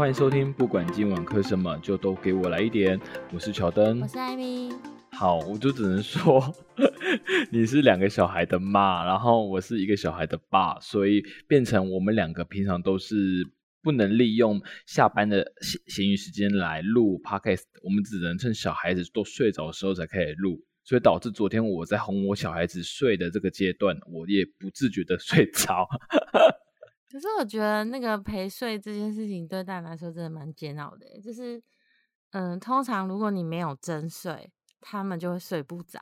欢迎收听，不管今晚磕什么，就都给我来一点。我是乔登，我是艾米。好，我就只能说 你是两个小孩的妈，然后我是一个小孩的爸，所以变成我们两个平常都是不能利用下班的闲闲余时间来录 podcast，我们只能趁小孩子都睡着的时候才开始录，所以导致昨天我在哄我小孩子睡的这个阶段，我也不自觉的睡着。可是我觉得那个陪睡这件事情对大家来说真的蛮煎熬的，就是嗯，通常如果你没有真睡，他们就会睡不着；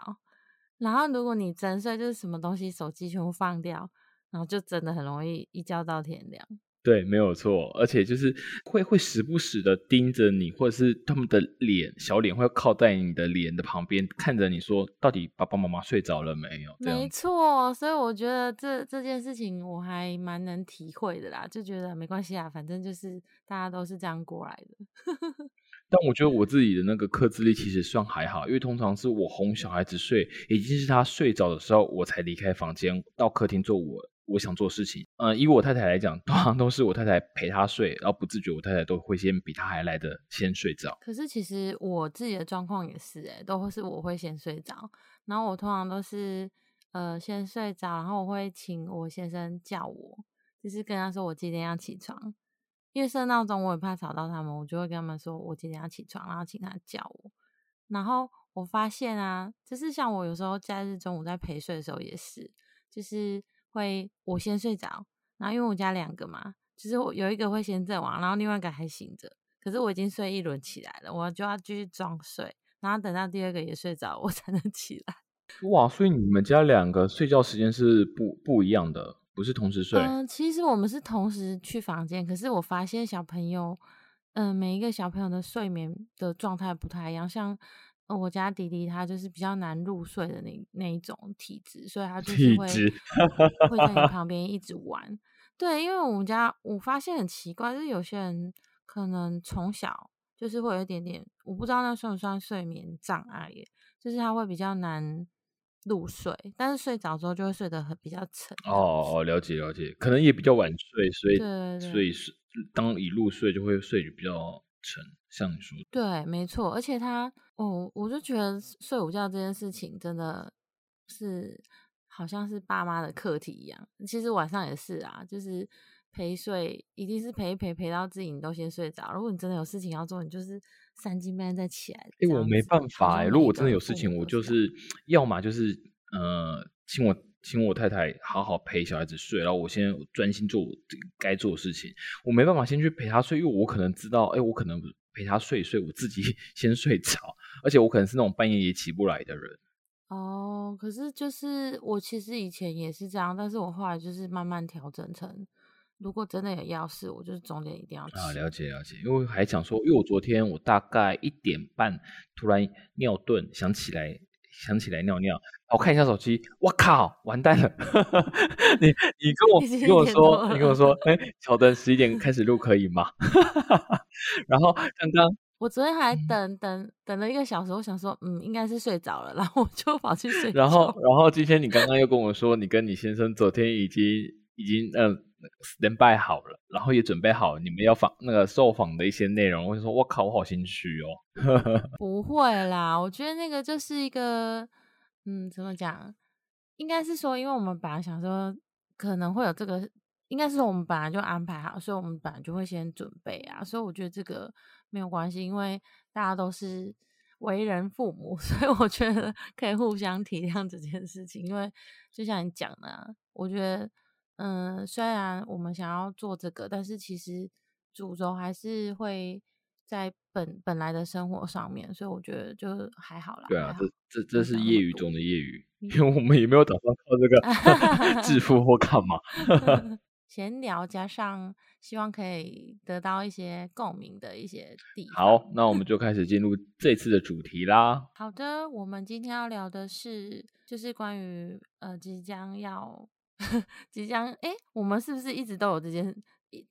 然后如果你真睡，就是什么东西手机全部放掉，然后就真的很容易一觉到天亮。对，没有错，而且就是会会时不时的盯着你，或者是他们的脸小脸会靠在你的脸的旁边，看着你说，到底爸爸妈妈睡着了没有？没错，所以我觉得这这件事情我还蛮能体会的啦，就觉得没关系啊，反正就是大家都是这样过来的。但我觉得我自己的那个克制力其实算还好，因为通常是我哄小孩子睡，已经是他睡着的时候，我才离开房间到客厅做我。我想做事情，嗯，以我太太来讲，通常都是我太太陪她睡，然后不自觉，我太太都会先比她还来的先睡着。可是其实我自己的状况也是，哎，都会是我会先睡着，然后我通常都是呃先睡着，然后我会请我先生叫我，就是跟他说我几点要起床，因为设闹钟我也怕吵到他们，我就会跟他们说我几点要起床，然后请他叫我。然后我发现啊，就是像我有时候假日中午在陪睡的时候也是，就是。会我先睡着，然后因为我家两个嘛，就是我有一个会先阵亡，然后另外一个还醒着。可是我已经睡一轮起来了，我就要继续装睡，然后等到第二个也睡着，我才能起来。哇，所以你们家两个睡觉时间是不不一样的，不是同时睡？嗯，其实我们是同时去房间，可是我发现小朋友，嗯，每一个小朋友的睡眠的状态不太一样，像。我家弟弟他就是比较难入睡的那那一种体质，所以他就 是会会在你 旁边一直玩。对，因为我们家我发现很奇怪，就是有些人可能从小就是会有一点点，我不知道那算不算睡眠障碍耶，就是他会比较难入睡，但是睡着之后就会睡得很比较沉。哦哦，了解了解，可能也比较晚睡，所以对所以是当一入睡就会睡得比较沉，像你说的。对，没错，而且他。哦，我就觉得睡午觉这件事情真的是好像是爸妈的课题一样。其实晚上也是啊，就是陪睡，一定是陪陪陪到自己你都先睡着。如果你真的有事情要做，你就是三更半夜再起来。哎，我没办法哎，如果我真的有事情，我就是要么就是呃，请我请我太太好好陪小孩子睡，然后我先专心做我该做的事情。我没办法先去陪他睡，因为我可能知道，哎，我可能陪他睡睡，我自己 先睡着。而且我可能是那种半夜也起不来的人。哦，可是就是我其实以前也是这样，但是我后来就是慢慢调整成，如果真的有要事，我就是中间一定要啊，了解了解。因为还想说，因为我昨天我大概一点半突然尿遁，想起来想起来尿尿，我看一下手机，我靠，完蛋了！你你跟我你跟我说你跟我说，哎，乔登十一点开始录可以吗？然后刚刚。我昨天还等等等了一个小时，我想说，嗯，应该是睡着了，然后我就跑去睡。然后，然后今天你刚刚又跟我说，你跟你先生昨天已经已经嗯 stand by 好了，然后也准备好你们要访那个受访的一些内容。我就说，我靠，我好心虚哦。不会啦，我觉得那个就是一个，嗯，怎么讲？应该是说，因为我们本来想说可能会有这个，应该是我们本来就安排好，所以我们本来就会先准备啊。所以我觉得这个。没有关系，因为大家都是为人父母，所以我觉得可以互相体谅这件事情。因为就像你讲的，我觉得，嗯，虽然我们想要做这个，但是其实主轴还是会在本本来的生活上面，所以我觉得就还好啦。对啊，这这这是业余中的业余，因为我们也没有打算靠这个致富或干嘛。闲聊加上。希望可以得到一些共鸣的一些地方。好，那我们 就开始进入这次的主题啦。好的，我们今天要聊的是，就是关于呃即将要 即将哎，我们是不是一直都有这件？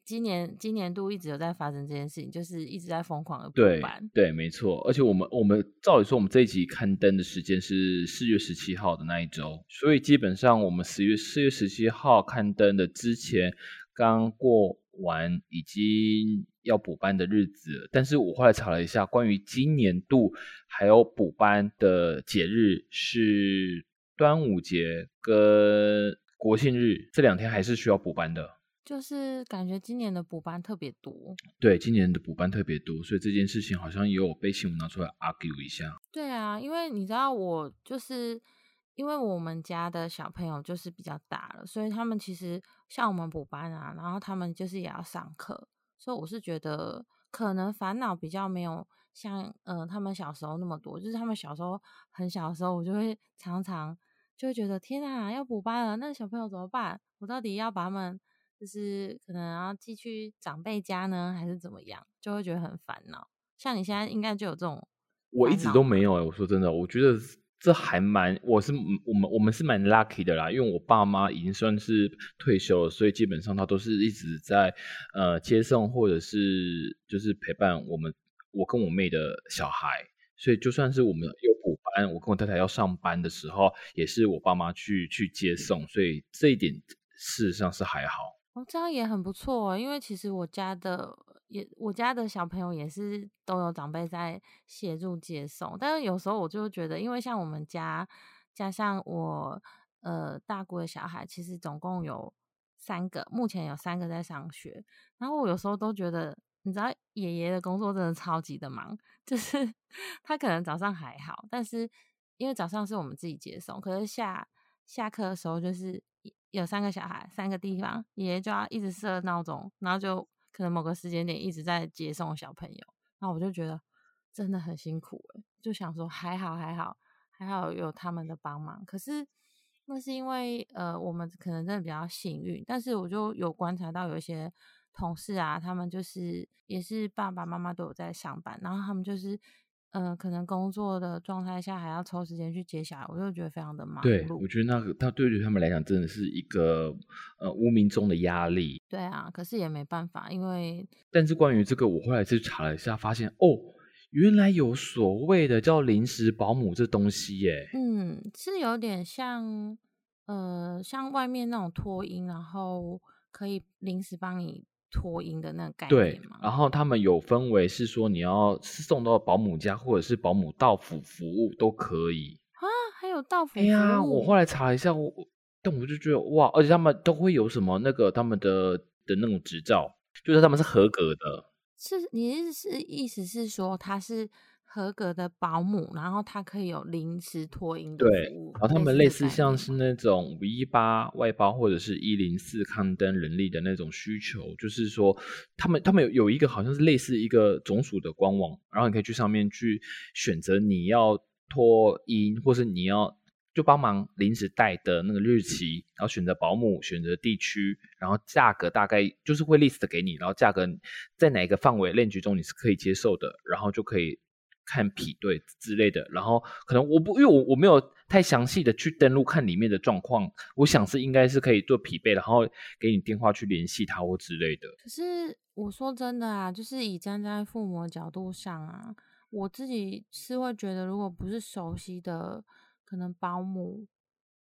今年今年度一直有在发生这件事情，就是一直在疯狂的对对，没错。而且我们我们照理说，我们这一集刊登的时间是四月十七号的那一周，所以基本上我们十月四月十七号刊登的之前刚过。完已经要补班的日子，但是我后来查了一下，关于今年度还有补班的节日是端午节跟国庆日这两天还是需要补班的。就是感觉今年的补班特别多，对，今年的补班特别多，所以这件事情好像也有被新闻拿出来 argue 一下。对啊，因为你知道我就是因为我们家的小朋友就是比较大了，所以他们其实像我们补班啊，然后他们就是也要上课，所以我是觉得可能烦恼比较没有像呃他们小时候那么多，就是他们小时候很小的时候，我就会常常就会觉得天啊，要补班了，那小朋友怎么办？我到底要把他们。就是可能要寄去长辈家呢，还是怎么样，就会觉得很烦恼。像你现在应该就有这种，我一直都没有哎。我说真的，我觉得这还蛮，我是我们我们是蛮 lucky 的啦，因为我爸妈已经算是退休了，所以基本上他都是一直在呃接送或者是就是陪伴我们我跟我妹的小孩，所以就算是我们有补班，我跟我太太要上班的时候，也是我爸妈去去接送，所以这一点事实上是还好。哦，这样也很不错哦，因为其实我家的也，我家的小朋友也是都有长辈在协助接送，但是有时候我就觉得，因为像我们家加上我呃大姑的小孩，其实总共有三个，目前有三个在上学，然后我有时候都觉得，你知道爷爷的工作真的超级的忙，就是 他可能早上还好，但是因为早上是我们自己接送，可是下下课的时候就是。有三个小孩，三个地方，爷爷就要一直设闹钟，然后就可能某个时间点一直在接送小朋友，那我就觉得真的很辛苦诶，就想说还好还好还好有他们的帮忙，可是那是因为呃我们可能真的比较幸运，但是我就有观察到有一些同事啊，他们就是也是爸爸妈妈都有在上班，然后他们就是。嗯，可能工作的状态下还要抽时间去接小孩，我就觉得非常的忙对，我觉得那个他对于他们来讲真的是一个呃无名中的压力。对啊，可是也没办法，因为但是关于这个，我后来去查了一下，发现哦，原来有所谓的叫临时保姆这东西耶。嗯，是有点像呃像外面那种托婴，然后可以临时帮你。托婴的那个概念对，然后他们有分为是说你要送到保姆家，或者是保姆到府服务都可以啊。还有到府？哎呀，我后来查了一下，我但我就觉得哇，而且他们都会有什么那个他们的的那种执照，就是他们是合格的。是你是意思是说他是？合格的保姆，然后他可以有临时托婴的服务。然后他们类似像是那种五一八外包或者是一零四刊登人力的那种需求，就是说他们他们有有一个好像是类似一个总署的官网，然后你可以去上面去选择你要托婴，或是你要就帮忙临时带的那个日期，然后选择保姆，选择地区，然后价格大概就是会 list 给你，然后价格在哪一个范围链局中你是可以接受的，然后就可以。看匹对之类的，然后可能我不因为我我没有太详细的去登录看里面的状况，我想是应该是可以做匹配，然后给你电话去联系他或之类的。可是我说真的啊，就是以站在父母的角度上啊，我自己是会觉得，如果不是熟悉的，可能保姆。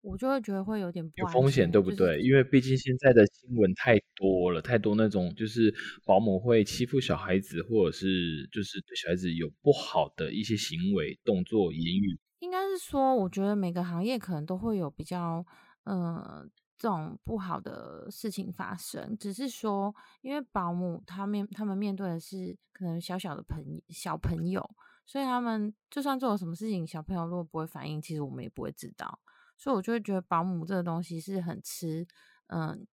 我就会觉得会有点有风险，对不对？因为毕竟现在的新闻太多了，太多那种就是保姆会欺负小孩子，或者是就是对小孩子有不好的一些行为、动作、言语。应该是说，我觉得每个行业可能都会有比较呃这种不好的事情发生，只是说，因为保姆他面他们面对的是可能小小的朋小朋友，所以他们就算做了什么事情，小朋友如果不会反应，其实我们也不会知道。所以，我就会觉得保姆这个东西是很吃，嗯，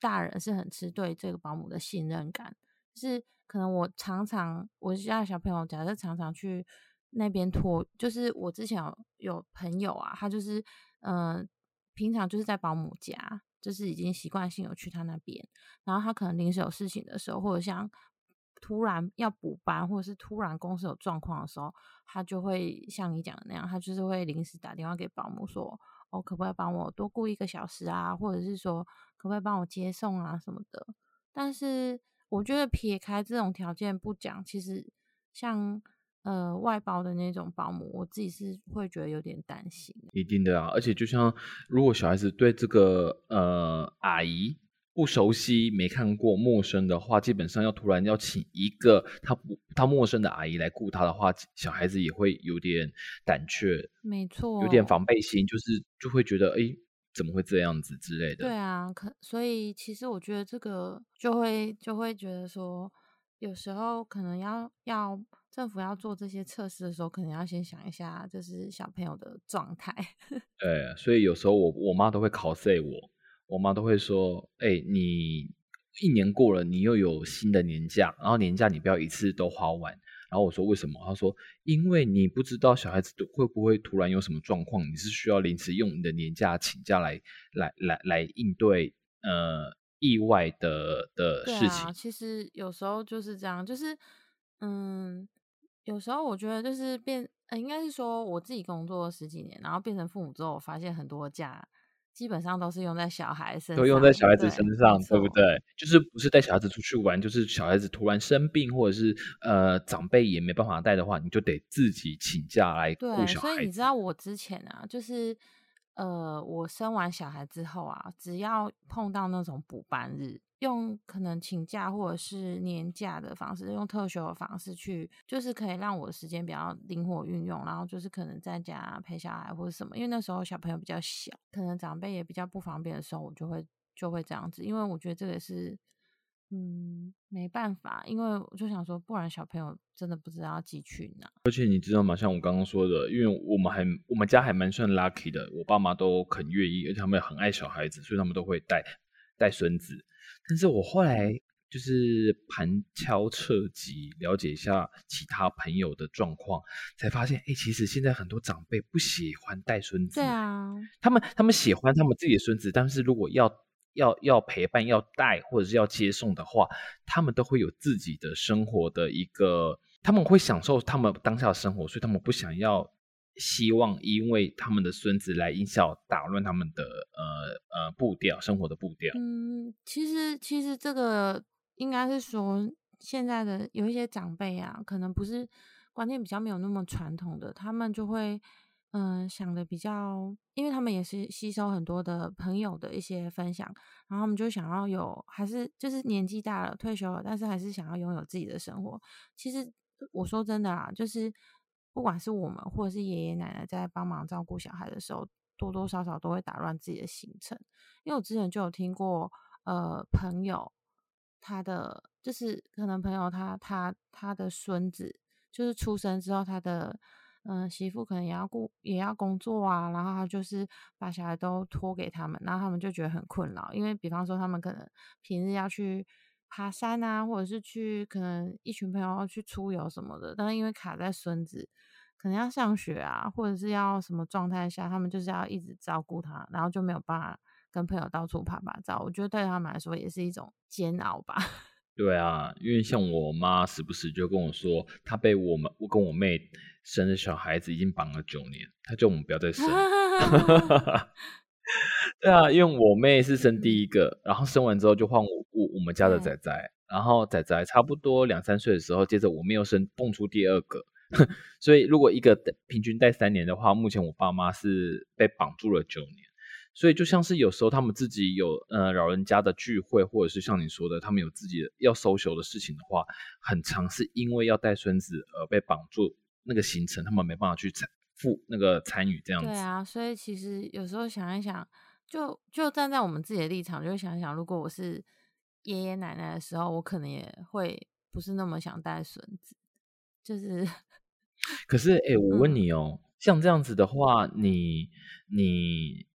大人是很吃对这个保姆的信任感。是可能我常常我家小朋友假设常常去那边托，就是我之前有有朋友啊，他就是嗯，平常就是在保姆家，就是已经习惯性有去他那边，然后他可能临时有事情的时候，或者像突然要补班，或者是突然公司有状况的时候，他就会像你讲的那样，他就是会临时打电话给保姆说。哦，可不可以帮我多雇一个小时啊？或者是说，可不可以帮我接送啊什么的？但是我觉得撇开这种条件不讲，其实像呃外包的那种保姆，我自己是会觉得有点担心。一定的啊，而且就像如果小孩子对这个呃阿姨不熟悉、没看过、陌生的话，基本上要突然要请一个他不他陌生的阿姨来顾他的话，小孩子也会有点胆怯，没错，有点防备心，就是就会觉得哎，怎么会这样子之类的。对啊，可所以其实我觉得这个就会就会觉得说，有时候可能要要政府要做这些测试的时候，可能要先想一下，就是小朋友的状态。对，所以有时候我我妈都会考 C 我。我妈都会说：“哎，你一年过了，你又有新的年假，然后年假你不要一次都花完。”然后我说：“为什么？”她说：“因为你不知道小孩子会不会突然有什么状况，你是需要临时用你的年假请假来来来来应对呃意外的的事情。”其实有时候就是这样，就是嗯，有时候我觉得就是变，应该是说我自己工作了十几年，然后变成父母之后，我发现很多假。基本上都是用在小孩身上，都用在小孩子身上，对不对？就是不是带小孩子出去玩，就是小孩子突然生病，或者是呃长辈也没办法带的话，你就得自己请假来顾小孩。所以你知道我之前啊，就是呃我生完小孩之后啊，只要碰到那种补班日。用可能请假或者是年假的方式，用特休的方式去，就是可以让我的时间比较灵活运用，然后就是可能在家陪小孩或者什么，因为那时候小朋友比较小，可能长辈也比较不方便的时候，我就会就会这样子，因为我觉得这个是嗯没办法，因为我就想说，不然小朋友真的不知道寄去哪。而且你知道吗？像我刚刚说的，因为我们还我们家还蛮算 lucky 的，我爸妈都很愿意，而且他们很爱小孩子，所以他们都会带带孙子。但是我后来就是盘敲彻击了解一下其他朋友的状况，才发现，哎，其实现在很多长辈不喜欢带孙子。对啊，他们他们喜欢他们自己的孙子，但是如果要要要陪伴、要带或者是要接送的话，他们都会有自己的生活的一个，他们会享受他们当下的生活，所以他们不想要。希望因为他们的孙子来影响打乱他们的呃呃步调，生活的步调。嗯，其实其实这个应该是说，现在的有一些长辈啊，可能不是观念比较没有那么传统的，他们就会嗯想的比较，因为他们也是吸收很多的朋友的一些分享，然后他们就想要有，还是就是年纪大了退休了，但是还是想要拥有自己的生活。其实我说真的啊，就是。不管是我们或者是爷爷奶奶在帮忙照顾小孩的时候，多多少少都会打乱自己的行程。因为我之前就有听过，呃，朋友他的就是可能朋友他他他的孙子就是出生之后，他的嗯媳妇可能也要顾也要工作啊，然后他就是把小孩都托给他们，然后他们就觉得很困扰。因为比方说他们可能平日要去爬山啊，或者是去可能一群朋友要去出游什么的，但是因为卡在孙子。可能要上学啊，或者是要什么状态下，他们就是要一直照顾他，然后就没有办法跟朋友到处爬爬照。我觉得对他们来说也是一种煎熬吧。对啊，因为像我妈时不时就跟我说，她被我们我跟我妹生的小孩子已经绑了九年，她叫我们不要再生。对啊，因为我妹是生第一个，然后生完之后就换我我我们家的仔仔，然后仔仔差不多两三岁的时候，接着我妹又生蹦出第二个。所以，如果一个平均带三年的话，目前我爸妈是被绑住了九年。所以，就像是有时候他们自己有呃老人家的聚会，或者是像你说的，他们有自己要 social 的事情的话，很常是因为要带孙子而被绑住那个行程，他们没办法去参赴那个参与这样子。对啊，所以其实有时候想一想，就就站在我们自己的立场，就会想一想，如果我是爷爷奶奶的时候，我可能也会不是那么想带孙子，就是。可是，哎，我问你哦，像这样子的话，你你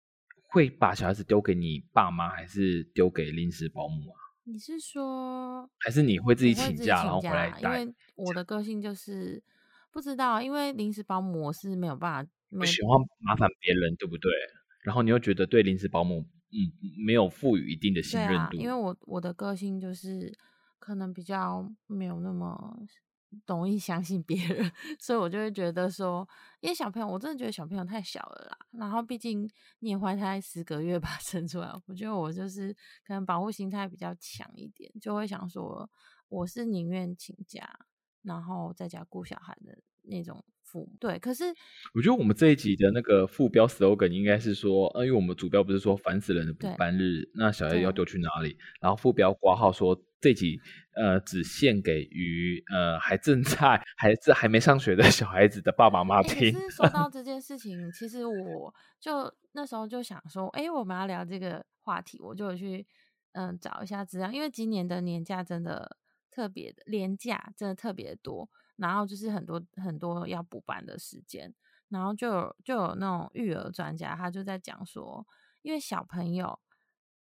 会把小孩子丢给你爸妈，还是丢给临时保姆啊？你是说，还是你会自己请假然后回来带？因为我的个性就是不知道，因为临时保姆我是没有办法，不喜欢麻烦别人，对不对？然后你又觉得对临时保姆，嗯，没有赋予一定的信任度，因为我我的个性就是可能比较没有那么。容易相信别人，所以我就会觉得说，因为小朋友，我真的觉得小朋友太小了啦。然后毕竟你也怀胎十个月 把生出来，我觉得我就是可能保护心态比较强一点，就会想说，我是宁愿请假，然后在家顾小孩的那种父母。对，可是我觉得我们这一集的那个副标 slogan 应该是说，呃，因为我们主标不是说烦死人的补班日，那小孩要丢去哪里？然后副标挂号说这集呃只献给于呃还正在还是还没上学的小孩子的爸爸妈妈听。是说到 这件事情，其实我就那时候就想说，哎、我们要聊这个话题，我就有去嗯找一下资料，因为今年的年假真的特别的年假真的特别多，然后就是很多很多要补班的时间，然后就有就有那种育儿专家，他就在讲说，因为小朋友。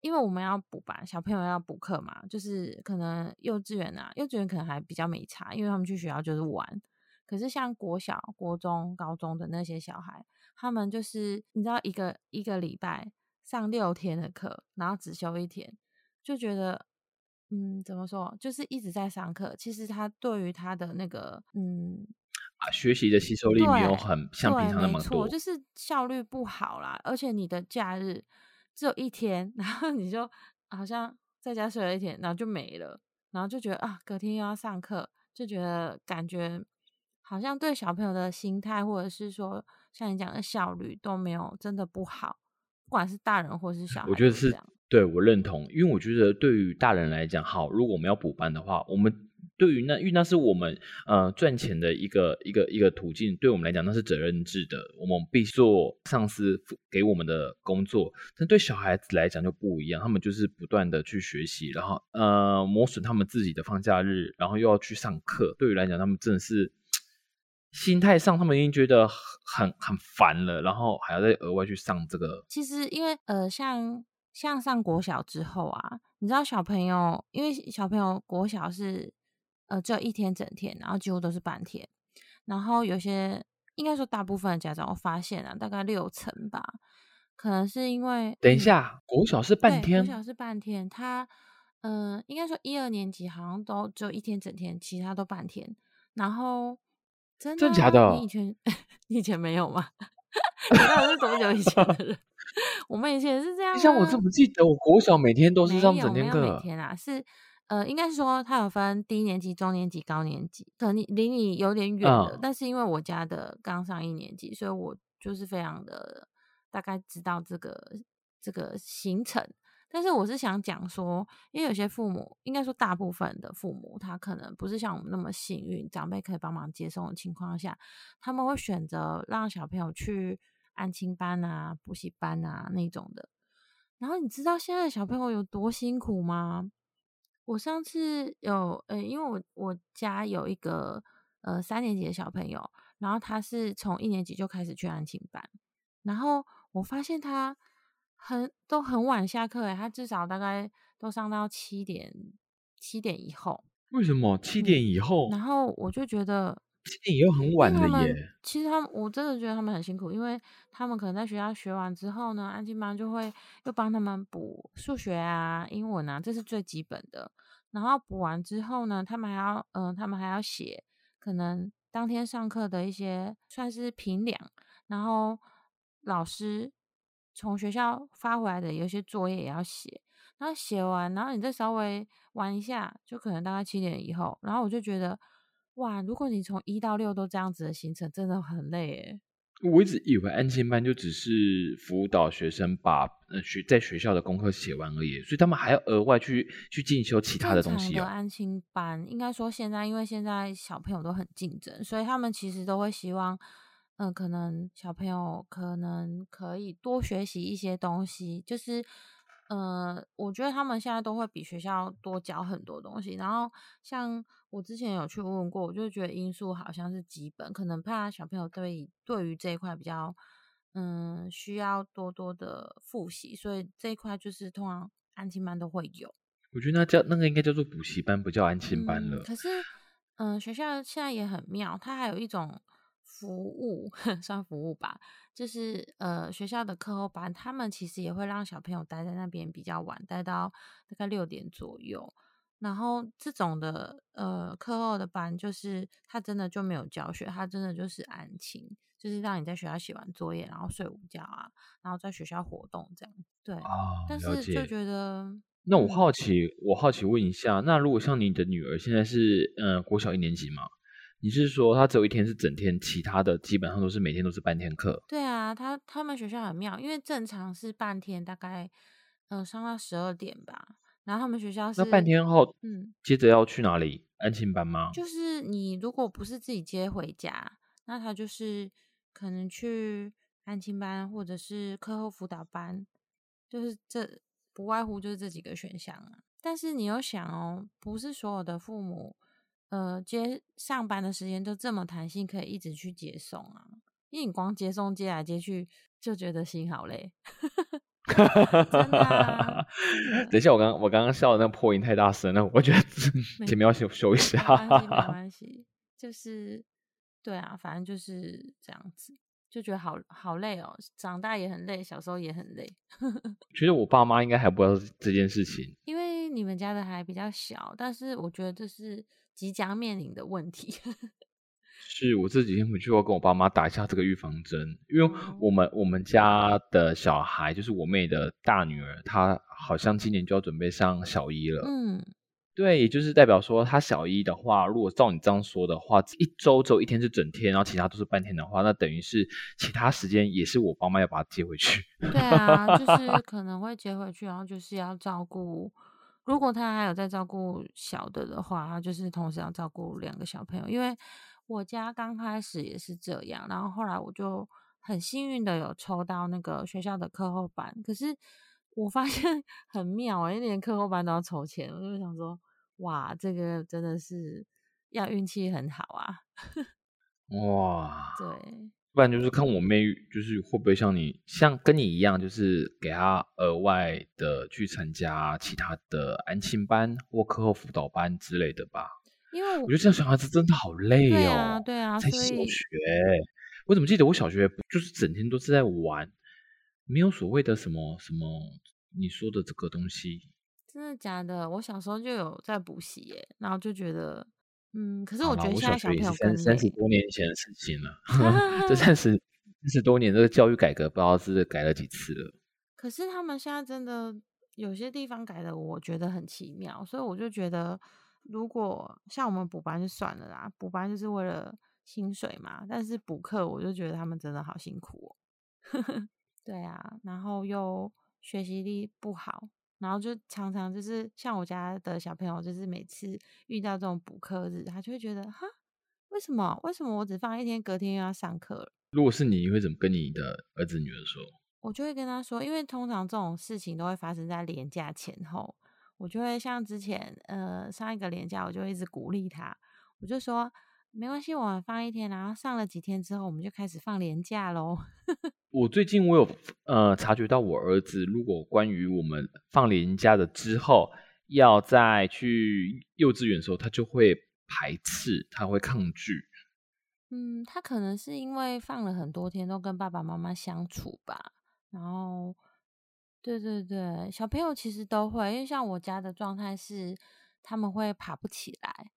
因为我们要补班，小朋友要补课嘛，就是可能幼稚园啊，幼稚园可能还比较没差，因为他们去学校就是玩，可是像国小、国中、高中的那些小孩，他们就是你知道一个一个礼拜上六天的课，然后只休一天，就觉得嗯，怎么说，就是一直在上课。其实他对于他的那个嗯，啊，学习的吸收力没有很像平，常那么没错，多。就是效率不好啦。而且你的假日只有一天，然后你就好像在家睡了一天，然后就没了，然后就觉得啊，隔天又要上课，就觉得感觉好像对小朋友的心态，或者是说像你讲的效率都没有真的不好，不管是大人或是小孩，我觉得是。对我认同，因为我觉得对于大人来讲，好，如果我们要补班的话，我们对于那，因为那是我们呃赚钱的一个一个一个途径，对我们来讲那是责任制的，我们必须做上司给我们的工作。但对小孩子来讲就不一样，他们就是不断的去学习，然后呃磨损他们自己的放假日，然后又要去上课。对于来讲，他们真的是心态上，他们已经觉得很很烦了，然后还要再额外去上这个其实因为呃，像像上国小之后啊，你知道小朋友，因为小朋友国小是呃只有一天整天，然后几乎都是半天，然后有些应该说大部分的家长我发现啊，大概六成吧，可能是因为等一嗯下，国小是半，天国，小是半天，他嗯、呃应该说一二年级好像都只有一天整天，其他都半天。然后真的假的你以前 你以前没有吗？你到底是多久以前的人？我们以前也是这样、啊。像我这么记得我国小每天都是没上整天每课？天啊，是呃，应该是说他有分低年级、中年级、高年级，可能你离你有点远的，嗯但是因为我家的刚上一年级，所以我就是非常的大概知道这个这个行程。但是我是想讲说，因为有些父母，应该说大部分的父母，他可能不是像我们那么幸运，长辈可以帮忙接送的情况下，他们会选择让小朋友去安亲班啊、补习班啊那种的。然后你知道现在的小朋友有多辛苦吗？我上次有呃，因为我我家有一个呃三年级的小朋友，然后他是从一年级就开始去安亲班，然后我发现他很都很晚下课诶，他至少大概都上到七点七点以后，为什么七嗯点以后？然后我就觉得七点以后很晚了耶。其实他们，我真的觉得他们很辛苦，因为他们可能在学校学完之后呢，安静班就会又帮他们补数学啊、英文啊，这是最基本的。然后补完之后呢，他们还要，嗯、他们还要写可能当天上课的一些算是评量，然后老师从学校发回来的有些作业也要写。然后写完，然后你再稍微玩一下，就可能大概七点以后。然后我就觉得，哇，如果你从一到六都这样子的行程，真的很累诶。我一直以为安亲班就只是辅导学生把呃学在学校的功课写完而已，所以他们还要额外去去进修其他的东西哦。的安亲班，应该说现在因为现在小朋友都很竞争，所以他们其实都会希望，嗯、可能小朋友可能可以多学习一些东西，就是。呃，我觉得他们现在都会比学校多教很多东西。然后像我之前有去问过，我就觉得因素好像是基本，可能怕小朋友对对于这一块比较，嗯，需要多多的复习，所以这一块就是通常安亲班都会有。我觉得那叫那个应该叫做补习班，不叫安亲班了。嗯。可是，嗯、学校现在也很妙，它还有一种服务，算服务吧，就是呃学校的课后班，他们其实也会让小朋友待在那边比较晚，待到大概六点左右。然后这种的呃课后的班，就是他真的就没有教学，他真的就是安亲，就是让你在学校写完作业，然后睡午觉啊，然后在学校活动这样。对，啊，但。是就觉得，那我嗯好奇，我好奇问一下，那如果像你的女儿现在是呃国小一年级嘛，你是说他只有一天是整天，其他的基本上都是每天都是半天课？对啊，他他们学校很妙，因为正常是半天，大概呃上到十二点吧。然后他们学校是那半天后，嗯，接着要去哪里？安亲班吗？就是你如果不是自己接回家，那他就是可能去安亲班或者是课后辅导班，就是这不外乎就是这几个选项啊。但是你又想哦，不是所有的父母。呃，接上班的时间就这么弹性，可以一直去接送啊！因为你光接送接来接去，就觉得心好累。真的。等一下，我刚我刚刚笑的那个破音太大声了，我觉得前 面要修修一下。没关系，没关系，就是对啊，反正就是这样子，就觉得好好累哦。长大也很累，小时候也很累。其实我爸妈应该还不知道这件事情，因为你们家的还比较小，但是我觉得这是。即将面临的问题 是我这几天回去要跟我爸妈打一下这个预防针，因为我们我们家的小孩就是我妹的大女儿，她好像今年就要准备上小一了。嗯，对，也就是代表说，她小一的话，如果照你这样说的话，一周只有一天是整天，然后其他都是半天的话，那等于是其他时间也是我爸妈要把她接回去。对啊，就 是可能会接回去，然后就是要照顾。如果他还有在照顾小的的话，他就是同时要照顾两个小朋友。因为我家刚开始也是这样，然后后来我就很幸运的有抽到那个学校的课后班。可是我发现 很妙啊，因为连课后班都要筹钱，我就想说，哇，这个真的是要运气很好啊！哇，对。不然就是看我妹，就是会不会像你，像跟你一样，就是给她额外的去参加其他的安亲班或课后辅导班之类的吧。因为我觉得这样小孩子真的好累哦。对啊，对啊，在小学，我怎么记得我小学就是整天都是在玩，没有所谓的什么什么你说的这个东西。真的假的？我小时候就有在补习耶，然后就觉得。嗯，可是我觉得现在小朋友三三十多年前的事情了，这三 十三十多年这个教育改革，不知道是改了几次了。可是他们现在真的有些地方改的，我觉得很奇妙，所以我就觉得，如果像我们补班就算了啦，补班就是为了薪水嘛。但是补课，我就觉得他们真的好辛苦哦。对啊，然后又学习力不好。然后就常常就是像我家的小朋友，就是每次遇到这种补课日，他就会觉得哈，为什么？为什么我只放一天，隔天又要上课？如果是你，你会怎么跟你的儿子女儿说？我就会跟他说，因为通常这种事情都会发生在年假前后，我就会像之前呃上一个年假，我就一直鼓励他，我就说。没关系，我们放一天，然后上了几天之后，我们就开始放年假喽。我最近我有呃察觉到，我儿子如果关于我们放年假的之后要再去幼稚园的时候，他就会排斥，他会抗拒。嗯，他可能是因为放了很多天都跟爸爸妈妈相处吧。然后，对对对，小朋友其实都会，因为像我家的状态是，他们会爬不起来。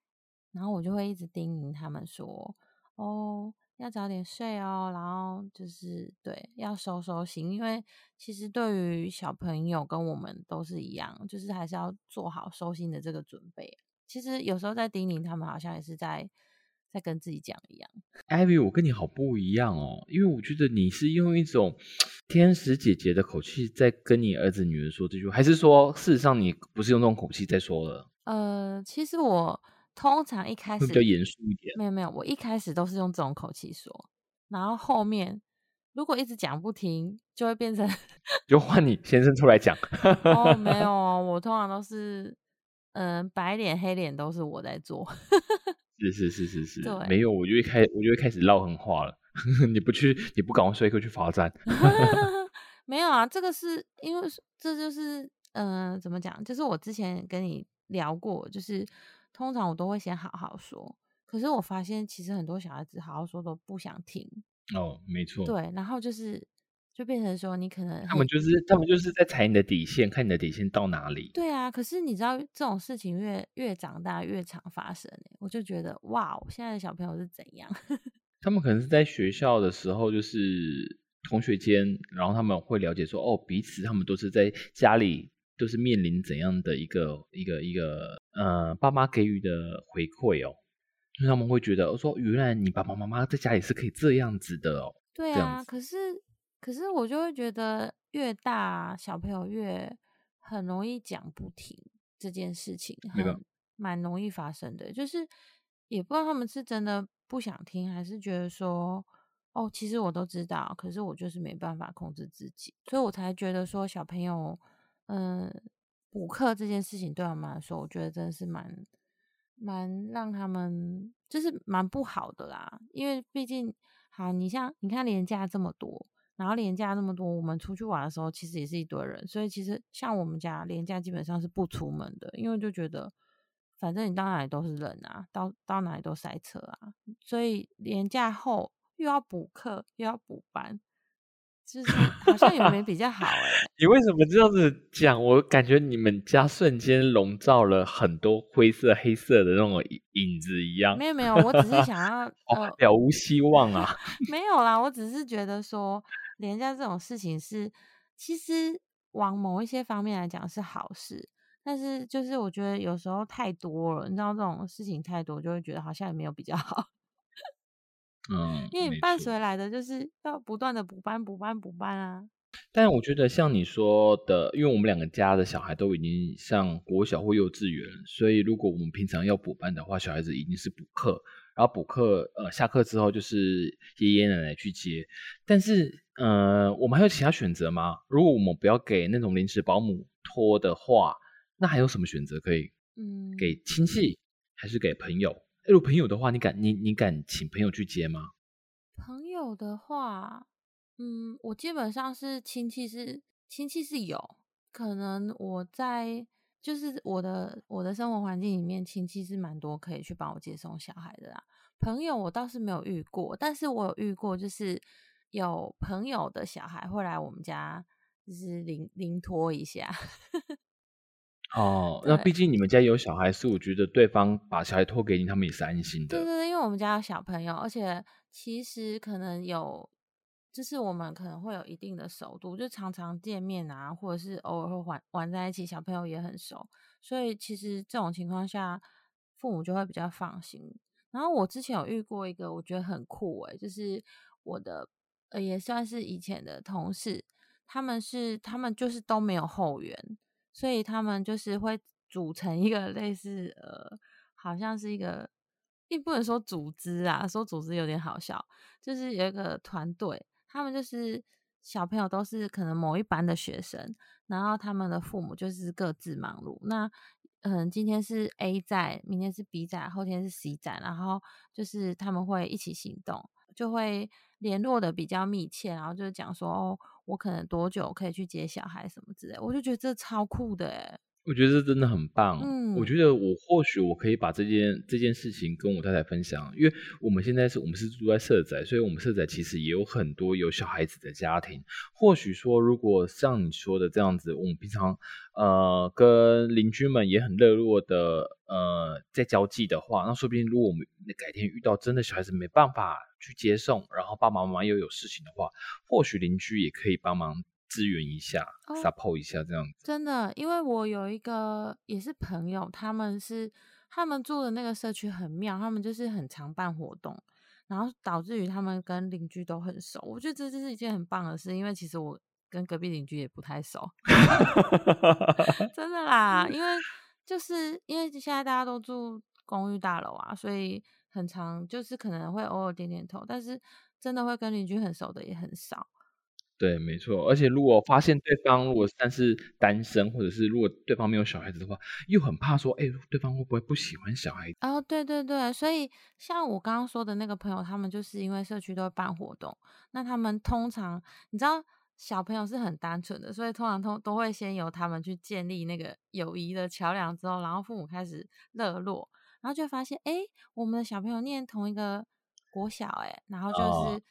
然后我就会一直叮咛他们说：“哦，要早点睡哦，然后就是对，要收收心，因为其实对于小朋友跟我们都是一样，就是还是要做好收心的这个准备。其实有时候在叮咛他们，好像也是在在跟自己讲一样。艾薇，我跟你好不一样哦，因为我觉得你是用一种天使姐姐的口气在跟你儿子女儿说这句话，还是说事实上你不是用这种口气在说了？呃，其实我。通常一开始比较严肃一点，没有没有，我一开始都是用这种口气说，然后后面如果一直讲不停，就会变成 就换你先生出来讲。哦，没有 哦，我通常都是嗯，白脸黑脸都是我在做。是是是是是，对，没有，我就会开，我就会开始唠狠话了。你不去，你不赶快睡，可以去罚站。没有啊，这个是因为这就是嗯，怎么讲？就是我之前跟你聊过，就是。通常我都会先好好说，可是我发现其实很多小孩子好好说都不想听。哦，没错。对，然后就是就变成说你可能他们就是他们就是在踩你的底线，看你的底线到哪里。对啊，可是你知道这种事情越越长大越常发生，我就觉得哇，现在的小朋友是怎样？他们可能是在学校的时候就是同学间，然后他们会了解说哦，彼此他们都是在家里。都是面临怎样的一个一个一个呃，爸妈给予的回馈哦？他们会觉得，我说原来你爸爸妈妈在家里是可以这样子的哦。对啊，可是可是我就会觉得，越大小朋友越很容易讲不停这件事情，很蛮容易发生的。就是也不知道他们是真的不想听，还是觉得说，哦，其实我都知道，可是我就是没办法控制自己，所以我才觉得说小朋友，嗯，补课这件事情对他们来说，我觉得真的是蛮。蛮让他们就是蛮不好的啦，因为毕竟好，你像你看廉价这么多，然后廉价那么多，我们出去玩的时候其实也是一堆人，所以其实像我们家廉价基本上是不出门的，因为就觉得反正你到哪里都是人啊，到到哪里都塞车啊，所以廉价后又要补课又要补班。就是好像也没比较好哎。你为什么这样子讲？我感觉你们家瞬间笼罩了很多灰色、黑色的那种影子一样。没有没有，我只是想要 哦了无希望啊。没有啦，我只是觉得说，廉价这种事情是，其实往某一些方面来讲是好事，但是就是我觉得有时候太多了，你知道这种事情太多，就会觉得好像也没有比较好。嗯，因为你伴随来的就是要不断的补班、补班、补班啊。但我觉得像你说的，因为我们两个家的小孩都已经上国小或幼稚园，所以如果我们平常要补班的话，小孩子一定是补课，然后补课呃下课之后就是爷爷奶奶去接。但是呃，我们还有其他选择吗？如果我们不要给那种临时保姆托的话，那还有什么选择可以？嗯，给亲戚还是给朋友？如果朋友的话，你敢你你敢请朋友去接吗？朋友的话，嗯，我基本上是亲戚是亲戚是有可能我在就是我的我的生活环境里面，亲戚是蛮多可以去帮我接送小孩的啦。朋友我倒是没有遇过，但是我有遇过，就是有朋友的小孩会来我们家，就是临临托一下。哦，那毕竟你们家有小孩，是我觉得对方把小孩托给你，他们也是安心的。对对对，因为我们家有小朋友，而且其实可能有，就是我们可能会有一定的熟度，就常常见面啊，或者是偶尔会玩玩在一起，小朋友也很熟，所以其实这种情况下，父母就会比较放心。然后我之前有遇过一个，我觉得很酷诶，就是我的呃也算是以前的同事，他们是他们就是都没有后援。所以他们就是会组成一个类似呃，好像是一个，并不能说组织啊，说组织有点好笑，就是有一个团队，他们就是小朋友都是可能某一班的学生，然后他们的父母就是各自忙碌。那嗯，今天是 A 在，明天是 B 在，后天是 C 在，然后就是他们会一起行动，就会联络的比较密切，然后就讲说哦。我可能多久可以去接小孩什么之类，我就觉得这超酷的哎！我觉得这真的很棒。嗯，我觉得我或许我可以把这件这件事情跟我太太分享，因为我们现在是我们是住在社宅，所以我们社宅其实也有很多有小孩子的家庭。或许说，如果像你说的这样子，我们平常呃跟邻居们也很热络的呃在交际的话，那说不定如果我们改天遇到真的小孩子没办法。去接送，然后爸爸妈妈又有事情的话，或许邻居也可以帮忙支援一下，support 一下这样子。真的，因为我有一个也是朋友，他们是他们住的那个社区很妙，他们就是很常办活动，然后导致于他们跟邻居都很熟。我觉得这这是一件很棒的事，因为其实我跟隔壁邻居也不太熟，真的啦，因为就是因为现在大家都住公寓大楼啊，所以。很常，就是可能会偶尔点点头，但是真的会跟邻居很熟的也很少。对，没错。而且如果发现对方如果但是单身，或者是如果对方没有小孩子的话，又很怕说，哎，对方会不会不喜欢小孩子？哦，对对对，所以像我刚刚说的那个朋友，他们就是因为社区都会办活动，那他们通常你知道小朋友是很单纯的，所以通常通都会先由他们去建立那个友谊的桥梁之后，然后父母开始热络。然后就发现，哎，我们的小朋友念同一个国小，哎，然后就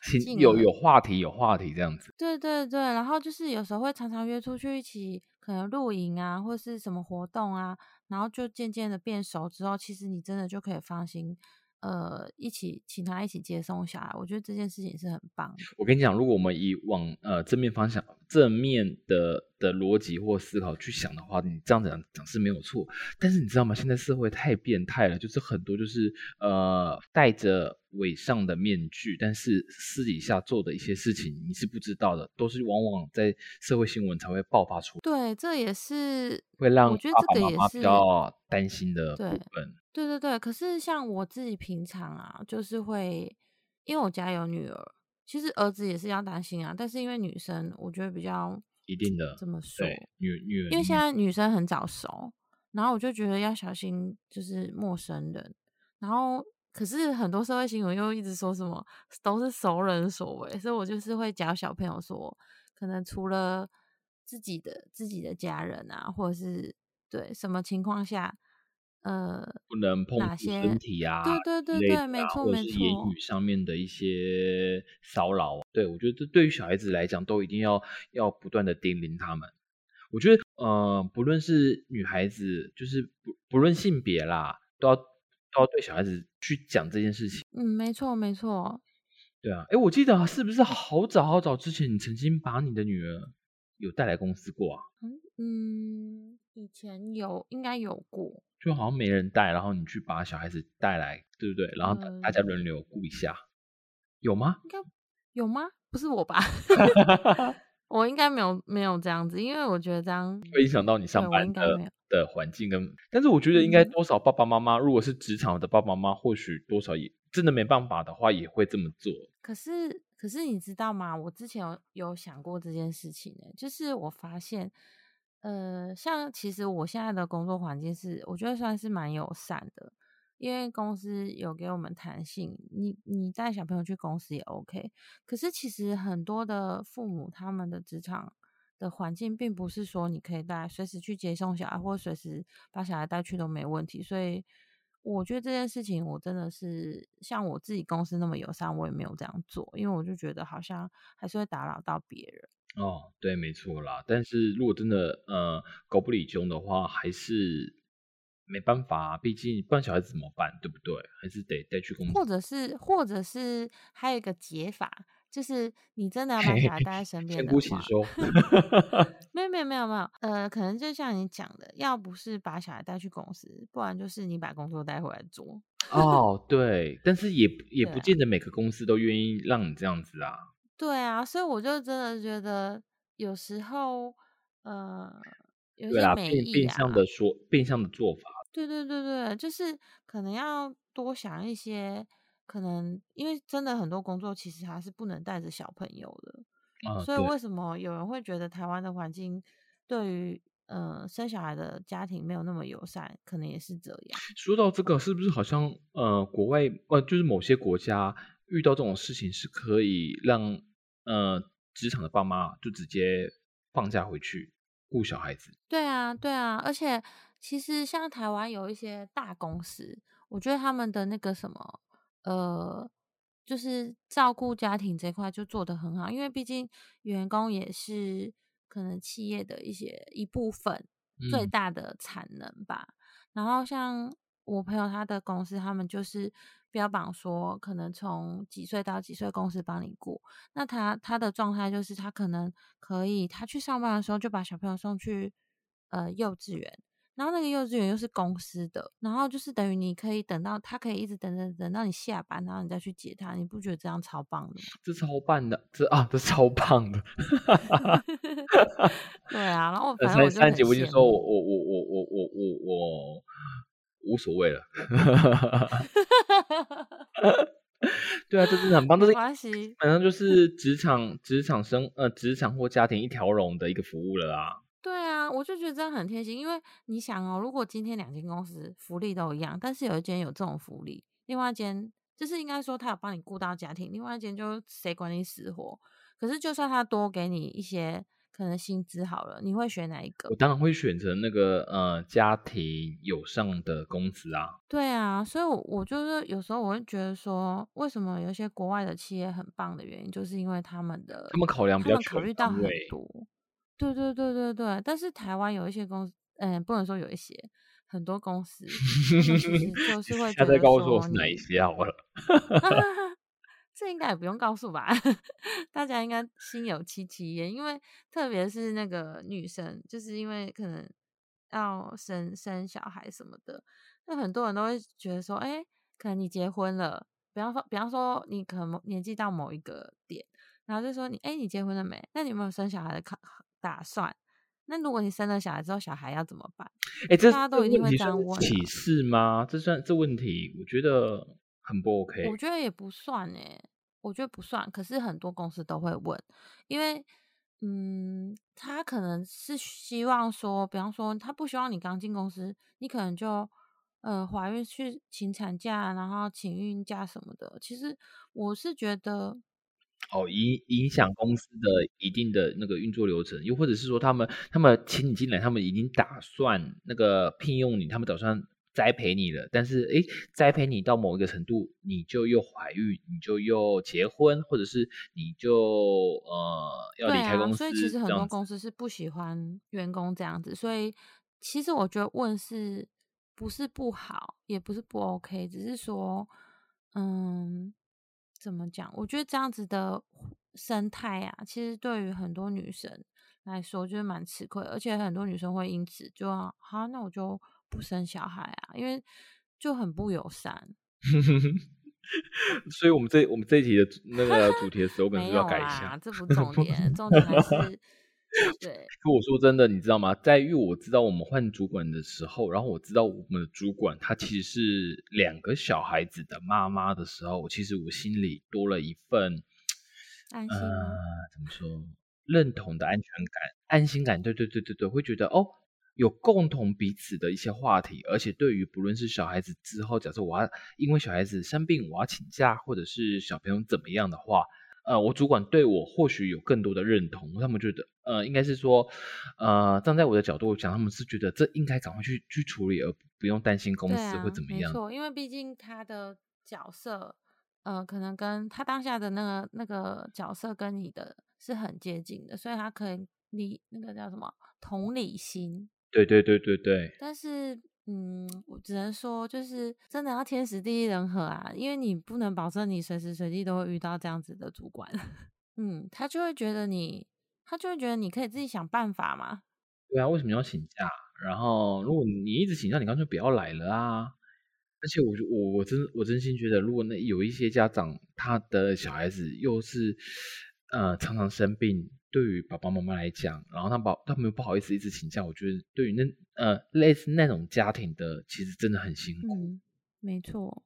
是有有话题，有话题这样子。对对对，然后就是有时候会常常约出去一起，可能露营啊，或是什么活动啊，然后就渐渐的变熟之后，其实你真的就可以放心。呃，一起请他一起接送小孩，我觉得这件事情是很棒。我跟你讲，如果我们以往呃正面方向正面的的逻辑或思考去想的话，你这样讲讲是没有错。但是你知道吗？现在社会太变态了，就是很多就是呃戴着伪上的面具，但是私底下做的一些事情你是不知道的，都是往往在社会新闻才会爆发出。对，这也是会让我觉得爸爸妈妈这个也是比较担心的部对分。对对对，可是像我自己平常啊，就是会，因为我家有女儿，其实儿子也是要担心啊，但是因为女生，我觉得比较一定的怎么说？女女因为现在女生很早熟，然后我就觉得要小心，就是陌生人。然后可是很多社会新闻又一直说什么都是熟人所为，所以我就是会教小朋友说，可能除了自己的自己的家人啊，或者是对什么情况下，呃，不能碰触身体啊，对对对对，没错没或者是言语，上面的一些骚扰啊。对我觉得这对于小孩子来讲，都一定要要不断的叮咛他们。我觉得，呃，不论是女孩子，就是不不论性别啦，都要都要对小孩子去讲这件事情。嗯，没错没错，对啊，哎，我记得啊，是不是好早好早之前，你曾经把你的女儿有带来公司过啊？嗯嗯，以前有应该有过，就好像没人带，然后你去把小孩子带来，对不对？然后大大家轮流顾一下，有吗？应该有吗？不是我吧？我应该没有没有这样子，因为我觉得这样会影响到你上班的的环境跟，但是我觉得应该嗯多少爸爸妈妈，如果是职场的爸爸妈妈，或许多少也真的没办法的话，也会这么做。可是，可是你知道吗？我之前有有想过这件事情呢、就是我发现，呃，像其实我现在的工作环境是，我觉得算是蛮友善的，因为公司有给我们弹性，你你带小朋友去公司也 OK。可是其实很多的父母他们的职场的环境，并不是说你可以带随时去接送小孩，或随时把小孩带去都没问题，所以。我觉得这件事情，我真的是像我自己公司那么友善，我也没有这样做，因为我就觉得好像还是会打扰到别人。哦，对，没错啦。但是如果真的呃狗不理凶的话，还是没办法啊，毕竟不然小孩子怎么办，对不对？还是得带去公司。或者是，或者是还有一个解法，就是你真的要把小孩带在身边仙的话，姑请说。没有没有没有没有，呃，可能就像你讲的，要不是把小孩带去公司，不然就是你把工作带回来做。哦，对，但是也不 也不见得每个公司都愿意让你这样子啊。对啊，所以我就真的觉得有时候，呃，有一些美意啊，变相的说，变相的做法。对对对对，就是可能要多想一些，可能因为真的很多工作其实还是不能带着小朋友的，啊，所以为什么有人会觉得台湾的环境对于呃生小孩的家庭没有那么友善，可能也是这样。说到这个，是不是好像呃，国外呃，就是某些国家遇到这种事情是可以让呃职场的爸妈就直接放假回去顾小孩子？对啊，对啊，而且其实像台湾有一些大公司，我觉得他们的那个什么，呃，就是照顾家庭这块就做得很好，因为毕竟员工也是可能企业的一些一部分最嗯大的产能吧。然后像我朋友他的公司，他们就是标榜说，可能从几岁到几岁公司帮你顾。那他他的状态就是，他可能可以，他去上班的时候就把小朋友送去呃幼稚园，然后那个幼稚园又是公司的，然后就是等于你可以等到他可以一直等等等到你下班，然后你再去接他，你不觉得这样超棒的吗？这超棒的，这啊，这超棒的。对啊，然后呃反正我就很上上一集我已经羡说我慕。我我我我我我我无所谓了。对啊，这真的很棒，这没是关系，反正就是职场职场生呃职场或家庭一条龙的一个服务了啦。对啊，我就觉得这样很贴心，因为你想哦，如果今天两间公司福利都一样，但是有一间有这种福利，另外一间就是应该说他有帮你顾到家庭，另外一间就谁管你死活。可是就算他多给你一些可能薪资好了，你会选哪一个我？当然会选择那个呃家庭友善的公司啊。对啊，所以我，我就是有时候我会觉得说，为什么有些国外的企业很棒的原因，就是因为他们的他们考量比较考虑到很。多。对对对对对，但是台湾有一些公司，嗯，不能说有一些，很多公司，就是会觉得下次再告诉我是哪一，些好了。这应该也不用告诉吧？大家应该心有戚戚焉，因为特别是那个女生，就是因为可能要生生小孩什么的，那很多人都会觉得说，哎，可能你结婚了，比方说，比方说你可能年纪到某一个点，然后就说你，哎，你结婚了没？那你有没有生小孩的打打算？那如果你生了小孩之后，小孩要怎么办？哎，这大家都一定会这样问。启示吗？这算这问题？我觉得很不 OK。我觉得也不算哎，我觉得不算。可是很多公司都会问，因为嗯，他可能是希望说，比方说，他不希望你刚进公司，你可能就呃怀孕去请产假，然后请孕假什么的。其实我是觉得。哦，影影响公司的一定的那个运作流程，又或者是说他们他们请你进来，他们已经打算那个聘用你，他们打算栽培你了。但是诶，栽培你到某一个程度，你就又怀孕，你就又结婚，或者是你就呃要离开公司。所以其实很多公司是不喜欢员工这样子。所以其实我觉得问是不是不好，也不是不 OK，只是说嗯。怎么讲？我觉得这样子的生态啊，其实对于很多女生来说，就是蛮吃亏，而且很多女生会因此就好，那我就不生小孩啊，因为就很不友善。所以，我们这我们这一集的那个主题的 时候，可能就要改一下。这不重点，重点还是。对，可我说真的，你知道吗？在因为我知道我们换主管的时候，然后我知道我们的主管她其实是两个小孩子的妈妈的时候，其实我心里多了一份安心怎么说？认同的安全感、安心感。对对对对对，会觉得哦，有共同彼此的一些话题，而且对于不论是小孩子之后，假设我要因为小孩子生病我要请假，或者是小朋友怎么样的话。呃，我主管对我或许有更多的认同，他们觉得，呃，应该是说，呃，站在我的角度讲，他们是觉得这应该赶快去去处理，而不用担心公司会怎么样。没错，因为毕竟他的角色，呃，可能跟他当下的那个那个角色跟你的是很接近的，所以他可以理那个叫什么同理心。对对对对对。但是。嗯，我只能说，就是真的要天时地利人和啊，因为你不能保证你随时随地都会遇到这样子的主管。嗯，他就会觉得你，他就会觉得你可以自己想办法嘛。对啊，为什么要请假？然后如果你一直请假，你干脆不要来了啊。而且我我我真我真心觉得，如果那有一些家长，他的小孩子又是呃常常生病。对于爸爸妈妈来讲，然后他爸他们又不好意思一直请假，我觉得对于那呃类似那种家庭的，其实真的很辛苦。嗯，没错。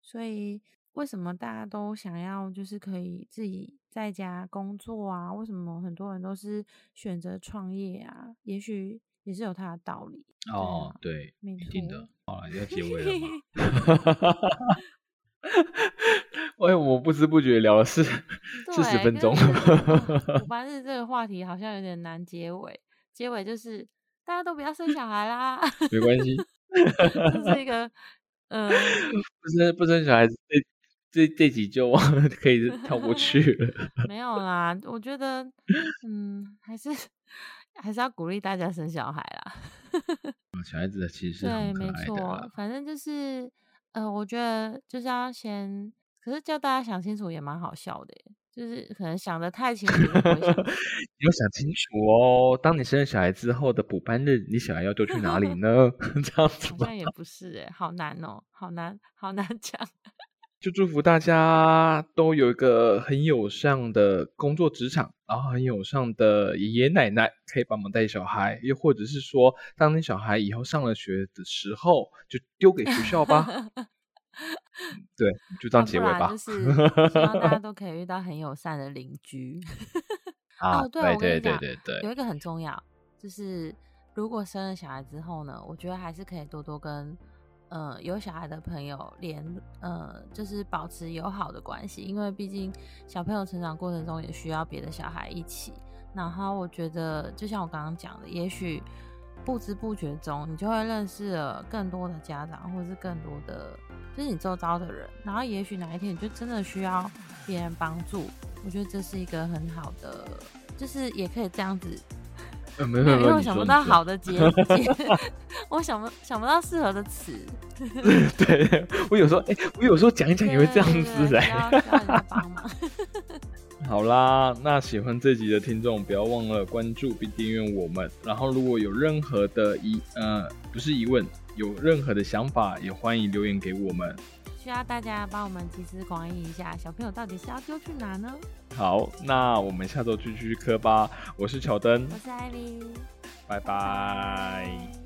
所以为什么大家都想要就是可以自己在家工作啊？为什么很多人都是选择创业啊？也许也是有他的道理。哦，对，一定的。好，要结尾了吗？哎，我不知不觉聊了四四十分钟。我发现这个话题好像有点难结尾，结尾就是大家都不要生小孩啦。没关系，这是一个 嗯，不生不生小孩子，这这这集就可以跳过去了。没有啦，我觉得嗯，还是还是要鼓励大家生小孩啦。小孩子的其实对，没错，反正就是。呃，我觉得就是要先，可是叫大家想清楚也蛮好笑的，就是可能想的太清楚。你要想清楚哦，当你生了小孩之后的补班日，你小孩要丢去哪里呢？这样子好像也不是哎，好难哦，好难，好难 讲。就祝福大家都有一个很友善的工作职场，然后很友善的爷爷奶奶可以帮忙带小孩，又或者是说，当你小孩以后上了学的时候，就丢给学校吧。对，就当结尾吧。就是希望大家 都可以遇到很友善的邻居。哦，对，我跟你讲，有一个很重要，就是如果生了小孩之后呢，我觉得还是可以多多跟。呃，有小孩的朋友连呃，就是保持友好的关系，因为毕竟小朋友成长过程中也需要别的小孩一起。然后我觉得，就像我刚刚讲的，也许不知不觉中，你就会认识了更多的家长，或者是更多的就是你周遭的人。然后也许哪一天你就真的需要别人帮助，我觉得这是一个很好的，就是也可以这样子呃没有没有，因为我想不到好的结结，我想不想不到适合的词。对，我有时候哎、我有时候讲一讲也会这样子哎、对需要需要人家帮忙。好啦，那喜欢这集的听众不要忘了关注并订阅我们。然后如果有任何的疑呃不是疑问，有任何的想法，也欢迎留言给我们。需要大家帮我们集思广益一下，小朋友到底是要丢去哪呢？好，那我们下周继续磕吧。我是乔登，我是艾莉，拜拜。